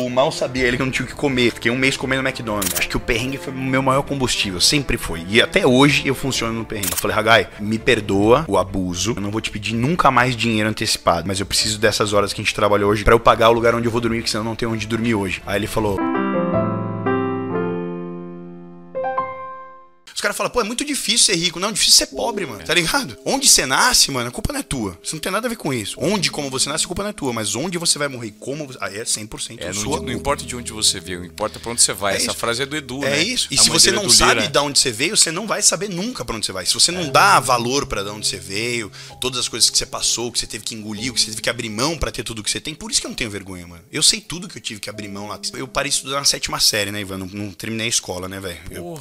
O mal sabia ele que eu não tinha o que comer. Fiquei um mês comendo McDonald's. Acho que o perrengue foi o meu maior combustível. Sempre foi. E até hoje eu funciono no perrengue. Eu falei, Hagai, me perdoa o abuso. Eu não vou te pedir nunca mais dinheiro antecipado. Mas eu preciso dessas horas que a gente trabalha hoje para eu pagar o lugar onde eu vou dormir, que senão eu não tenho onde dormir hoje. Aí ele falou. Caras falam, pô, é muito difícil ser rico. Não, é difícil ser pobre, mano. Tá ligado? Onde você nasce, mano, a culpa não é tua. Você não tem nada a ver com isso. Onde, como você nasce, a culpa não é tua. Mas onde você vai morrer e como você... Aí é 100% É, sua não, não importa de onde você veio, importa pra onde você vai. É Essa isso. frase é do Edu, É né? isso. E A se você é não sabe Lira. de onde você veio, você não vai saber nunca pra onde você vai. Se você não dá valor pra de onde você veio, todas as coisas que você passou, que você teve que engolir, que você teve que abrir mão pra ter tudo que você tem, por isso que eu não tenho vergonha, mano. Eu sei tudo que eu tive que abrir mão lá. Eu parei de estudar na sétima série, né, Ivan? Não, não terminei a escola, né, velho?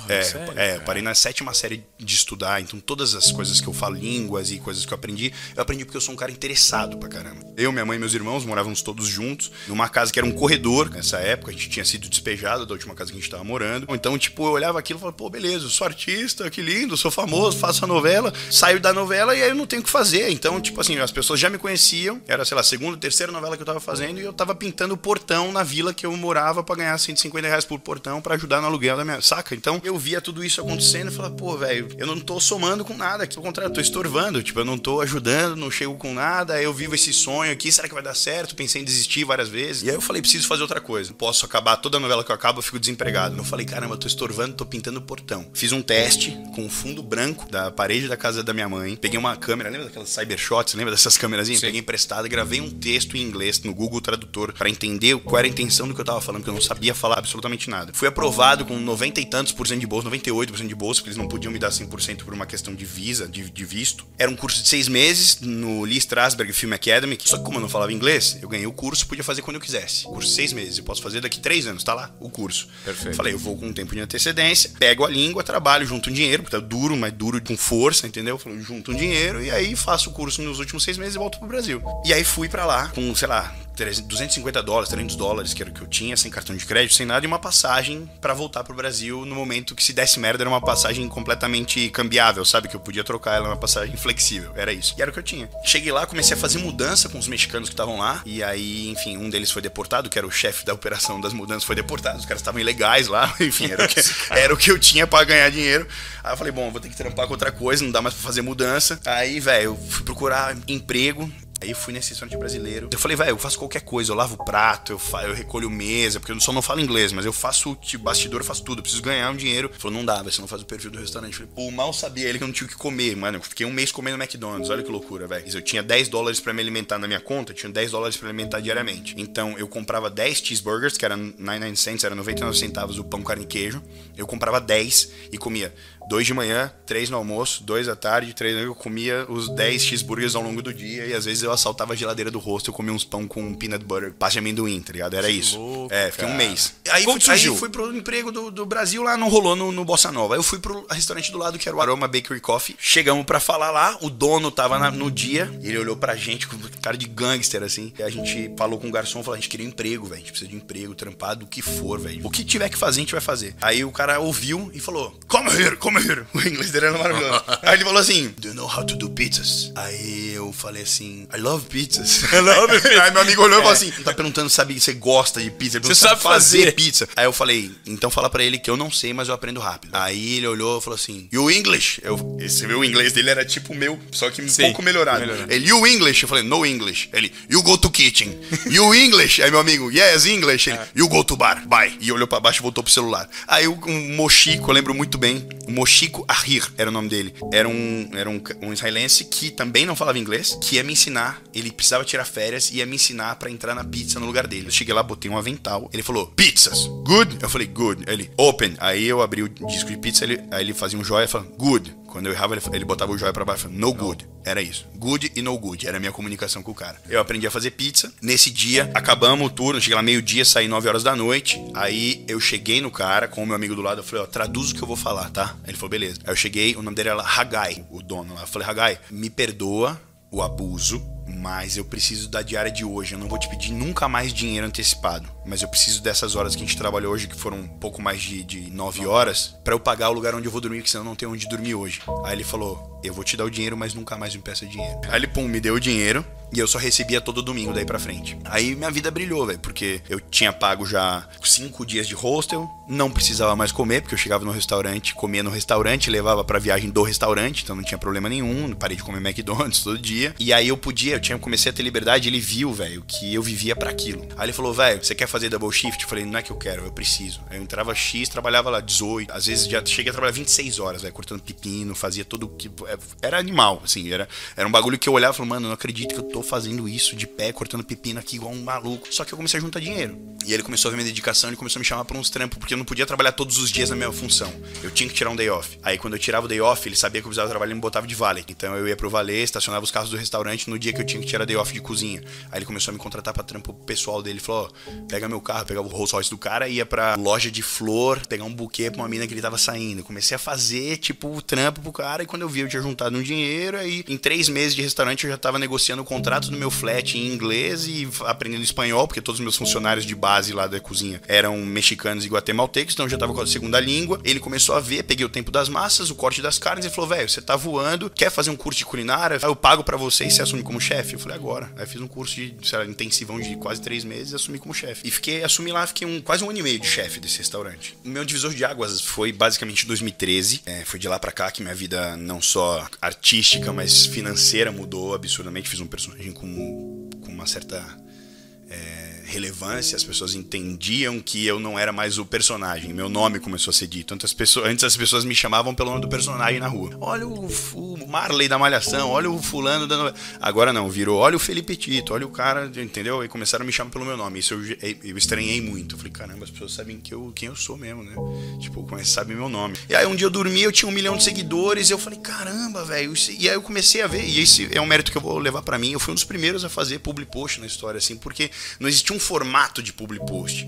É, sério, é, parei na sétima série de estudar, então todas as coisas que eu falo, línguas e coisas que eu aprendi, eu aprendi porque eu sou um cara interessado pra caramba. Eu, minha mãe e meus irmãos morávamos todos juntos, numa casa que era um corredor, nessa época, a gente tinha sido despejado da última casa que a gente tava morando. Então, tipo, eu olhava aquilo e falava, pô, beleza, eu sou artista, que lindo, sou famoso, faço a novela, saio da novela e aí eu não tenho o que fazer. Então, tipo assim, as pessoas já me conheciam, era, sei lá, segunda, terceira novela que eu tava fazendo e eu tava pintando o portão na vila que eu morava pra ganhar 150 reais por portão pra ajudar no aluguel da minha. Saca? Então eu via tudo isso acontecendo e falava, pô, velho, eu não tô somando com nada aqui. Ao contrário, eu tô estorvando. Tipo, eu não tô ajudando, não chego com nada. Eu vivo esse sonho aqui, será que vai dar certo? Pensei em desistir várias vezes. E aí eu falei, preciso fazer outra coisa. Não posso acabar toda novela que eu acabo, eu fico desempregado. Eu falei, caramba, eu tô estorvando, tô pintando o portão. Fiz um teste com o fundo branco da parede da casa da minha mãe. Peguei uma câmera, lembra daquelas cybershots? Lembra dessas câmerazinhas? Peguei emprestado, gravei um texto em inglês no Google Tradutor pra entender qual era a intenção do que eu tava falando, porque eu não sabia falar absolutamente nada. Fui aprovado com 90 e tantos por cento de bolsa, 98% de bolsa, porque eles não podiam me dar 100% por uma questão de visa, de, de visto. Era um curso de seis meses no Lee Strasberg Film Academy, só que como eu não falava inglês, eu ganhei o curso, podia fazer quando eu quisesse. Curso de seis meses, eu posso fazer daqui três anos, tá lá, o curso. Perfeito. Falei, eu vou com um tempo de antecedência, pego a língua, trabalho, junto um dinheiro, porque tá duro, mas duro com força, entendeu? Falei, junto um dinheiro e aí faço o curso nos últimos seis meses e volto pro Brasil. E aí fui pra lá com, sei lá, 300 250 dólares, 300 dólares, que era o que eu tinha, sem cartão de crédito, sem nada, e uma passagem pra voltar pro Brasil no momento que se desse merda era uma passagem completamente cambiável, sabe? Que eu podia trocar ela, uma passagem flexível, era isso. E era o que eu tinha. Cheguei lá, comecei a fazer mudança com os mexicanos que estavam lá, e aí, enfim, um deles foi deportado, que era o chefe da operação das mudanças, foi deportado, os caras estavam ilegais lá, enfim, era o que, era o que eu tinha pra ganhar dinheiro. Aí eu falei, bom, vou ter que trampar com outra coisa, não dá mais pra fazer mudança. Aí, velho, eu fui procurar emprego, Aí eu fui nesse restaurante brasileiro. Eu falei, velho, eu faço qualquer coisa. Eu lavo prato, eu, fa eu recolho mesa, porque eu só não falo inglês, mas eu faço tipo, bastidor, eu faço tudo. Eu preciso ganhar um dinheiro. Ele falou, não dá, você não faz o perfil do restaurante. Eu falei, pô, mal sabia ele que eu não tinha o que comer, mano. Eu fiquei um mês comendo McDonald's. Olha que loucura, velho. Eu tinha 10 dólares pra me alimentar na minha conta, tinha 10 dólares pra alimentar diariamente. Então eu comprava 10 cheeseburgers, que era 99 cents, era 99 centavos o pão, carne e queijo. Eu comprava 10 e comia dois de manhã, três no almoço, dois à tarde, três eu comia os 10 cheeseburgers ao longo do dia e às vezes eu assaltava a geladeira do rosto eu comia uns pão com peanut butter, pasta de amendoim, tá ligado? Era isso. louco, é, fiquei um cara. mês. Aí Como fui, aí surgiu? fui pro emprego do, do Brasil lá, não rolou no, no Bossa Nova. Aí eu fui pro restaurante do lado que era o Aroma Bakery Coffee. Chegamos pra falar lá, o dono tava na- no dia, ele olhou pra gente com cara de gangster assim. E a gente falou com o garçom, falou: a gente queria emprego, velho. A gente precisa de emprego, trampado, o que for, velho. O que tiver que fazer, a gente vai fazer. Aí o cara ouviu e falou: Come here, come O inglês dele era maravilhoso. Aí ele falou assim: Do you know how to do pizzas? Aí eu falei assim: I love pizzas. I love Aí meu amigo olhou e falou assim: Tá perguntando se sabe, você gosta de pizza? Você perguntou, sabe fazer. pizza. Aí eu falei, então fala pra ele que eu não sei, mas eu aprendo rápido. Aí ele olhou e falou assim, you English? Eu, você viu o inglês dele era tipo o meu, só que um Sim, pouco melhorado. melhorado. Ele, you English? Eu falei, no English. Ele, you go to kitchen. You English? Aí meu amigo, yes, English. Ele, you go to bar, bye. E olhou pra baixo e voltou pro celular. Aí o um Mochico, eu lembro muito bem, o Mochico Ahir era o nome dele. Era um, era um, um israelense que também não falava inglês, que ia me ensinar, ele precisava tirar férias e ia me ensinar pra entrar na pizza no lugar dele. Eu cheguei lá, botei um avental. Ele falou, pizzas, good? Eu falei, good. Ele, open. Aí eu abri o disco de pizza, ele, aí ele fazia um joia e falava, good. Quando eu errava, ele, ele botava o joia pra baixo no good. Era isso. Good e no good. Era a minha comunicação com o cara. Eu aprendi a fazer pizza. Nesse dia, acabamos o turno. Cheguei lá meio-dia, saí 9 horas da noite. Aí eu cheguei no cara com o meu amigo do lado. Eu falei, ó, traduz o que eu vou falar, tá? Ele falou, beleza. Aí eu cheguei, o nome dele era Hagai, o dono lá. Eu falei, Hagai, me perdoa o abuso, mas eu preciso da diária de hoje. Eu não vou te pedir nunca mais dinheiro antecipado, mas eu preciso dessas horas que a gente trabalhou hoje, que foram um pouco mais de, de 9 horas, pra eu pagar o lugar onde eu vou dormir, que senão eu não tenho onde dormir hoje. Aí ele falou: eu vou te dar o dinheiro, mas nunca mais me peça dinheiro. Aí ele, pum, me deu o dinheiro. E eu só recebia todo domingo daí pra frente. Aí minha vida brilhou, velho, porque eu tinha pago já cinco dias de hostel, não precisava mais comer, porque eu chegava no restaurante, comia no restaurante, levava pra viagem do restaurante, então não tinha problema nenhum, parei de comer McDonald's todo dia. E aí eu podia, eu tinha comecei a ter liberdade, ele viu, velho, que eu vivia para aquilo. Aí ele falou, velho, você quer fazer double shift? Eu falei, não é que eu quero, eu preciso. Aí eu entrava X, trabalhava lá 18, às vezes já cheguei a trabalhar 26 horas, velho, cortando pepino, fazia tudo que é, era animal, assim, era era um bagulho que eu olhava e falava, mano, não acredito que eu tô fazendo isso de pé, cortando pepino aqui igual um maluco. Só que eu comecei a juntar dinheiro. E ele começou a ver minha dedicação, ele começou a me chamar pra uns trampos, porque eu não podia trabalhar todos os dias na minha função. Eu tinha que tirar um day off. Aí quando eu tirava o day off, ele sabia que eu precisava trabalhar e me botava de vale. Então eu ia pro valet, estacionava os carros do restaurante no dia que eu tinha que tirar day off de cozinha. Aí ele começou a me contratar pra trampo pessoal dele. Falou: ó, pega meu carro, pegava o Rolls Royce do cara, ia pra loja de flor, pegar um buquê pra uma mina que ele tava saindo. Comecei a fazer, tipo, o trampo pro cara, e quando eu vi, eu tinha juntado um dinheiro, aí em três meses de restaurante eu já tava negociando o contrato do meu flat em inglês e aprendendo espanhol, porque todos os meus funcionários de base lá da cozinha eram mexicanos e guatemaltecos, então eu já tava com a segunda língua. Ele começou a ver, peguei o tempo das massas, o corte das carnes, e falou: velho, você tá voando, quer fazer um curso de culinária? Eu pago para você e você assume como chefe? Eu falei: agora. Aí fiz um curso de, sei lá, intensivão de quase três meses e assumi como chefe. E fiquei, assumi lá, fiquei um, quase um ano e meio de chefe desse restaurante. O meu divisor de águas foi basicamente 2013. É, foi de lá para cá que minha vida, não artística, mas financeira, mudou absurdamente. Fiz um personagem com, com uma certa. É, relevância, as pessoas entendiam que eu não era mais o personagem, meu nome começou a ser dito. Antes as pessoas, antes as pessoas me chamavam pelo nome do personagem na rua. Olha o, o Marley da Malhação, olha o fulano da Agora não, virou, olha o Felipe Tito, olha o cara, entendeu? E começaram a me chamar pelo meu nome. Isso eu, eu estranhei muito. Eu falei, caramba, as pessoas sabem que eu, quem eu sou mesmo, né? Tipo, sabem meu nome. E aí um dia eu dormi, eu tinha um milhão de seguidores, eu falei, caramba, velho. E aí eu comecei a ver, e esse é um mérito que eu vou levar para mim. Eu fui um dos primeiros a fazer public post na história, assim, porque não existia um formato de public post.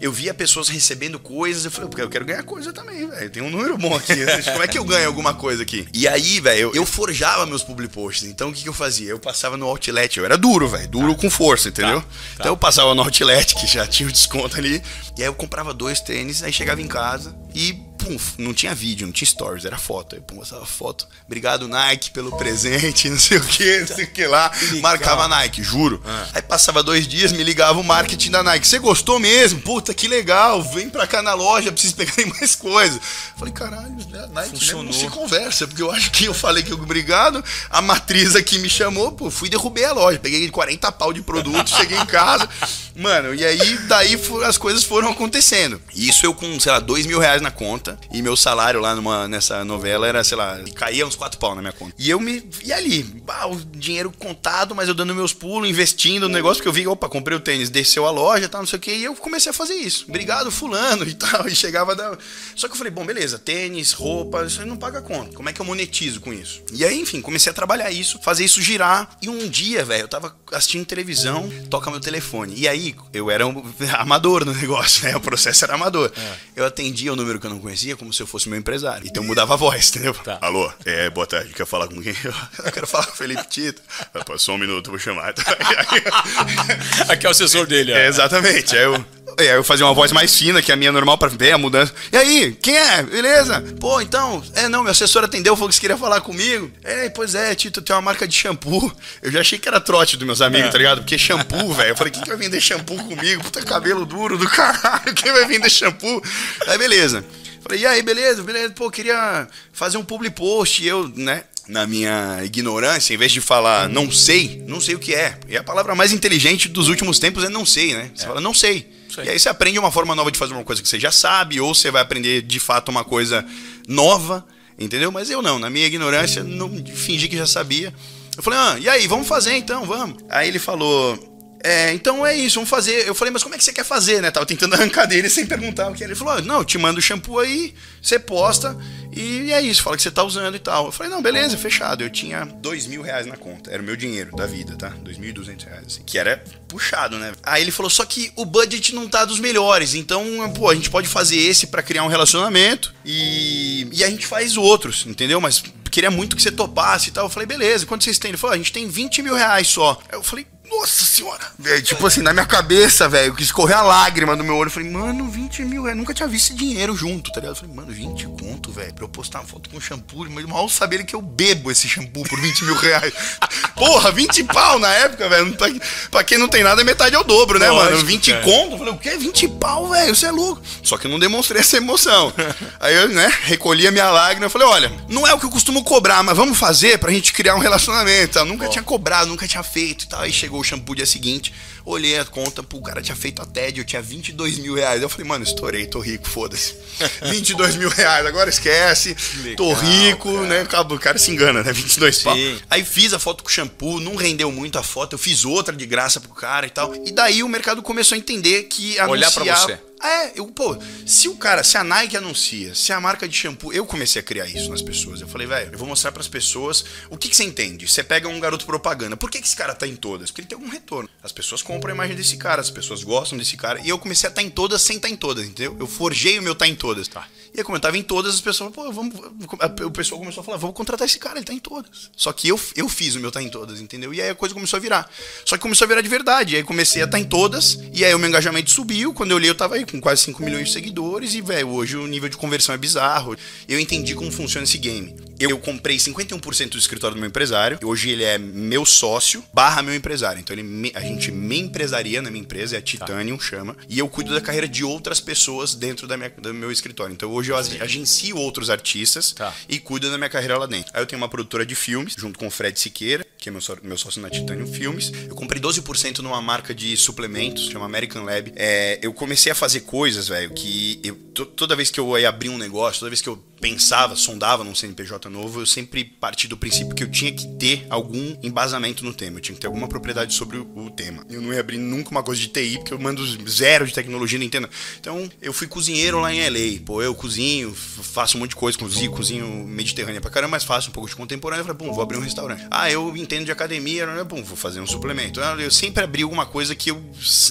Eu via pessoas recebendo coisas, eu falei, porque eu quero ganhar coisa também, velho. Tem um número bom aqui. Como é que eu ganho alguma coisa aqui? E aí, velho, eu, eu, forjava meus public posts. Então o que, que eu fazia? Eu passava no outlet, eu era duro, velho, duro tá. com força, entendeu? Tá. Tá. Então eu passava no outlet, que já tinha o desconto ali, e aí eu comprava dois tênis, aí chegava em casa e pum, não tinha vídeo, não tinha stories, era foto. Aí, pum, mostrava foto. Obrigado, Nike, pelo presente, não sei o que, não sei o que lá. Marcava Nike, juro. Ah. Aí passava dois dias, me ligava o marketing da Nike. Você gostou mesmo? Puta, que legal. Vem pra cá na loja, preciso pegar mais coisas. Falei, caralho, né, Nike não se conversa, porque eu acho que eu falei que obrigado. A matriz aqui me chamou, pô, fui derrubei a loja. Peguei 40 pau de produto, cheguei em casa. Mano, e aí daí as coisas foram acontecendo. Isso eu com, sei lá, dois mil reais na conta conta. E meu salário lá numa, nessa novela era, sei lá, caía uns quatro pau na minha conta. E eu me. E ali, bah, o dinheiro contado, mas eu dando meus pulos, investindo no negócio, porque eu vi, opa, comprei o tênis, desceu a loja, tal, não sei o que, e eu comecei a fazer isso. Obrigado, fulano e tal. E chegava da. Só que eu falei, bom, beleza, tênis, roupa, isso aí não paga conta. Como é que eu monetizo com isso? E aí, enfim, comecei a trabalhar isso, fazer isso girar. E um dia, velho, eu tava assistindo televisão, toca meu telefone. E aí, eu era um amador no negócio, né? O processo era amador. É. Eu atendia o número que eu não conhecia conhecia como se eu fosse meu empresário. Então eu mudava a voz, entendeu? Tá. Alô, é, boa tarde, quer falar com quem? Eu quero falar com o Felipe Tito. Passou um minuto, vou chamar. Aqui é o assessor dele, é, Exatamente. Aí eu, aí eu fazia uma voz mais fina, que a minha normal, pra ver a mudança. E aí, quem é? Beleza? Pô, então, é, não, meu assessor atendeu, falou que você queria falar comigo. É, pois é, Tito, tem uma marca de shampoo. Eu já achei que era trote dos meus amigos, é. tá ligado? Porque shampoo, velho. Eu falei, quem que vai vender shampoo comigo? Puta cabelo duro do caralho, quem vai vender shampoo? Aí, beleza. Falei, e aí, beleza, beleza, pô, queria fazer um public post. E eu, né, na minha ignorância, em vez de falar não sei, não sei o que é. E a palavra mais inteligente dos últimos tempos é não sei, né? Você é. fala não sei. sei. E aí você aprende uma forma nova de fazer uma coisa que você já sabe, ou você vai aprender de fato uma coisa nova, entendeu? Mas eu não, na minha ignorância, não fingi que já sabia. Eu falei, ah, e aí, vamos fazer então, vamos. Aí ele falou, é, então é isso, vamos fazer. Eu falei, mas como é que você quer fazer, né? Tava tentando arrancar dele sem perguntar o que era. Ele falou, não, eu te mando o shampoo aí, você posta e é isso, fala que você tá usando e tal. Eu falei, não, beleza, fechado. Eu tinha dois mil reais na conta, era o meu dinheiro da vida, tá? Dois mil e duzentos reais, assim, que era puxado, né? Aí ele falou, só que o budget não tá dos melhores, então, pô, a gente pode fazer esse para criar um relacionamento e, e a gente faz outros, entendeu? Mas queria muito que você topasse e tal. Eu falei, beleza, quanto vocês têm? Ele falou, a gente tem 20 mil reais só. Eu falei, nossa senhora. Véio, tipo assim, na minha cabeça, velho, que escorreu a lágrima do meu olho. Eu falei, mano, 20 mil, eu nunca tinha visto esse dinheiro junto, tá ligado? Eu falei, mano, 20 conto, velho, pra eu postar uma foto com shampoo. Mas mal saber que eu bebo esse shampoo por 20 mil reais. Porra, 20 pau na época, velho. Pra, pra quem não tem nada, é metade é o dobro, né, Lógico, mano? 20 cara. conto. Eu falei, o quê? 20 pau, velho, você é louco. Só que eu não demonstrei essa emoção. Aí eu, né, recolhi a minha lágrima. Eu falei, olha, não é o que eu costumo cobrar, mas vamos fazer pra gente criar um relacionamento. Eu nunca tinha cobrado, nunca tinha feito e tal. Aí chegou o shampoo dia seguinte, olhei a conta, pô, o cara tinha feito a TED, eu tinha 22 mil reais. Eu falei, mano, estourei, tô rico, foda-se. 22 mil reais, agora esquece. Legal, tô rico, cara. né? O cara se engana, né? 22 Sim. pau. Aí fiz a foto com shampoo, não rendeu muito a foto, eu fiz outra de graça pro cara e tal. E daí o mercado começou a entender que anunciar... Olhar pra você é, eu, pô, se o cara, se a Nike anuncia, se a marca de shampoo, eu comecei a criar isso nas pessoas. Eu falei, velho, eu vou mostrar para as pessoas o que, que você entende. Você pega um garoto propaganda, por que, que esse cara tá em todas? Porque ele tem algum retorno. As pessoas compram a imagem desse cara, as pessoas gostam desse cara. E eu comecei a estar tá em todas sem estar tá em todas, entendeu? Eu forjei o meu estar tá em todas. Tá. E aí, como eu tava em todas, as pessoas, pô, vamos. O pessoal começou a falar, vamos contratar esse cara, ele tá em todas. Só que eu, eu fiz o meu tá em todas, entendeu? E aí a coisa começou a virar. Só que começou a virar de verdade. E aí comecei a tá em todas, e aí o meu engajamento subiu. Quando eu olhei, eu tava aí com quase 5 milhões de seguidores, e, velho, hoje o nível de conversão é bizarro. Eu entendi como funciona esse game. Eu comprei 51% do escritório do meu empresário. Hoje ele é meu sócio barra meu empresário. Então ele me, a gente me empresaria na minha empresa, é a Titanium, chama. E eu cuido da carreira de outras pessoas dentro da minha, do meu escritório. Então hoje eu agencio outros artistas tá. e cuido da minha carreira lá dentro. Aí eu tenho uma produtora de filmes, junto com o Fred Siqueira, que é meu, sócio, meu sócio na Titanium Filmes. Eu comprei 12% numa marca de suplementos, chama American Lab. É, eu comecei a fazer coisas, velho, que eu, toda vez que eu ia abrir um negócio, toda vez que eu pensava, sondava num CNPJ novo, eu sempre parti do princípio que eu tinha que ter algum embasamento no tema, eu tinha que ter alguma propriedade sobre o, tema. Eu não ia abrir nunca uma coisa de TI, porque eu mando zero de tecnologia, não entendo. Então, eu fui cozinheiro lá em LA. Pô, eu cozinho, faço um monte de coisa, cozinho, cozinho mediterrânea pra caramba, mas faço um pouco de contemporâneo. Falei, pum, vou abrir um restaurante. Ah, eu entendo de academia, né? Pum, vou fazer um suplemento. Ah, eu sempre abri alguma coisa que eu.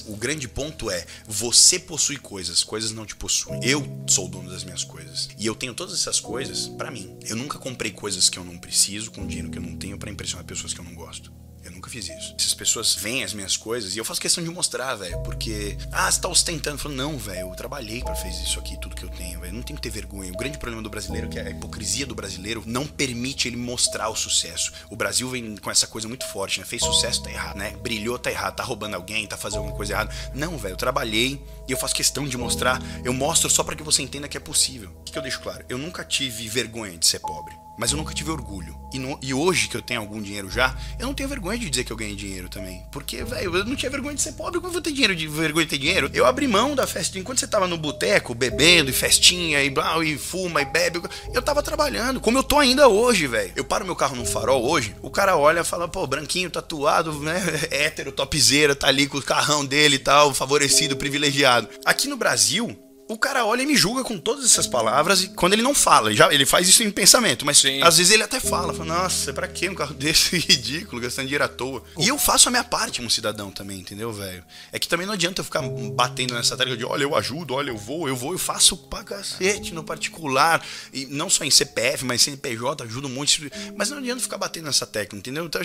O grande ponto é: você possui coisas, coisas não te possuem. Eu sou o dono das minhas coisas. E eu tenho todas essas coisas para mim. Eu nunca comprei coisas que eu não preciso com dinheiro que eu não tenho para impressionar pessoas que eu não gosto. Eu nunca fiz isso. Essas pessoas veem as minhas coisas e eu faço questão de mostrar, velho. Porque, ah, você tá ostentando. Eu falo, não, velho, eu trabalhei para fazer isso aqui, tudo que eu tenho, velho. Não tem que ter vergonha. O grande problema do brasileiro é que a hipocrisia do brasileiro não permite ele mostrar o sucesso. O Brasil vem com essa coisa muito forte, né? Fez sucesso, tá errado, né? Brilhou, tá errado. Tá roubando alguém, tá fazendo alguma coisa errada. Não, velho, eu trabalhei e eu faço questão de mostrar. Eu mostro só para que você entenda que é possível. O que, que eu deixo claro? Eu nunca tive vergonha de ser pobre mas eu nunca tive orgulho. E, no, e, hoje que eu tenho algum dinheiro já, eu não tenho vergonha de dizer que eu ganhei dinheiro também. Porque, velho, eu não tinha vergonha de ser pobre, como eu vou ter dinheiro de vergonha de ter dinheiro? Eu abri mão da festa. Enquanto você tava no boteco, bebendo e festinha e blá, e fuma e bebe, eu tava trabalhando, como eu tô ainda hoje, velho. Eu paro meu carro no farol hoje, o cara olha e fala, pô, branquinho, tatuado, né? Hétero, topzeira, tá ali com o carrão dele e tal, favorecido, privilegiado. Aqui no Brasil, o cara olha e me julga com todas essas palavras e quando ele não fala, ele, já, ele faz isso em pensamento, mas Sim. às vezes ele até fala, fala, nossa, pra que um carro desse ridículo, gastando dinheiro à toa? E eu faço a minha parte como cidadão também, entendeu, velho? É que também não adianta eu ficar batendo nessa tecla de, olha, eu ajudo, olha, eu vou, eu vou, eu faço pra cacete no particular, e não só em CPF, mas em CNPJ, ajudo um monte, mas não adianta ficar batendo nessa tecla, entendeu? Então,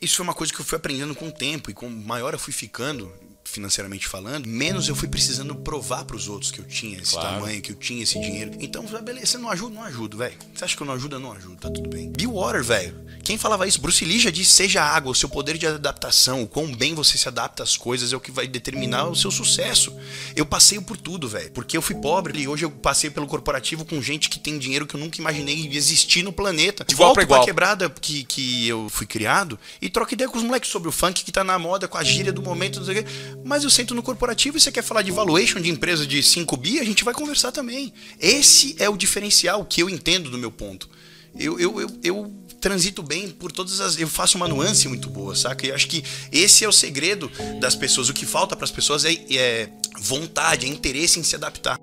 isso foi uma coisa que eu fui aprendendo com o tempo, e com maior eu fui ficando, financeiramente falando, menos eu fui precisando provar para os outros que eu tinha esse claro. tamanho, que eu tinha esse dinheiro. Então, beleza, você não ajuda, não ajuda, velho. Você acha que eu não ajudo, eu não ajudo, tá tudo bem. Be water, velho. Quem falava isso? Bruce Lee já disse: seja água, o seu poder de adaptação, o quão bem você se adapta às coisas é o que vai determinar o seu sucesso. Eu passei por tudo, velho. Porque eu fui pobre e hoje eu passei pelo corporativo com gente que tem dinheiro que eu nunca imaginei existir no planeta. De igual Volto pra, igual. pra quebrada que, que eu fui criado e troco ideia com os moleques sobre o funk que tá na moda, com a gíria do momento, não sei o quê. Mas eu sento no corporativo e você quer falar de valuation de empresa de 5 bi, a gente vai conversar também. Esse é o diferencial que eu entendo do meu ponto. Eu, eu, eu, eu transito bem por todas as. Eu faço uma nuance muito boa, saca? E acho que esse é o segredo das pessoas. O que falta para as pessoas é, é vontade, é interesse em se adaptar.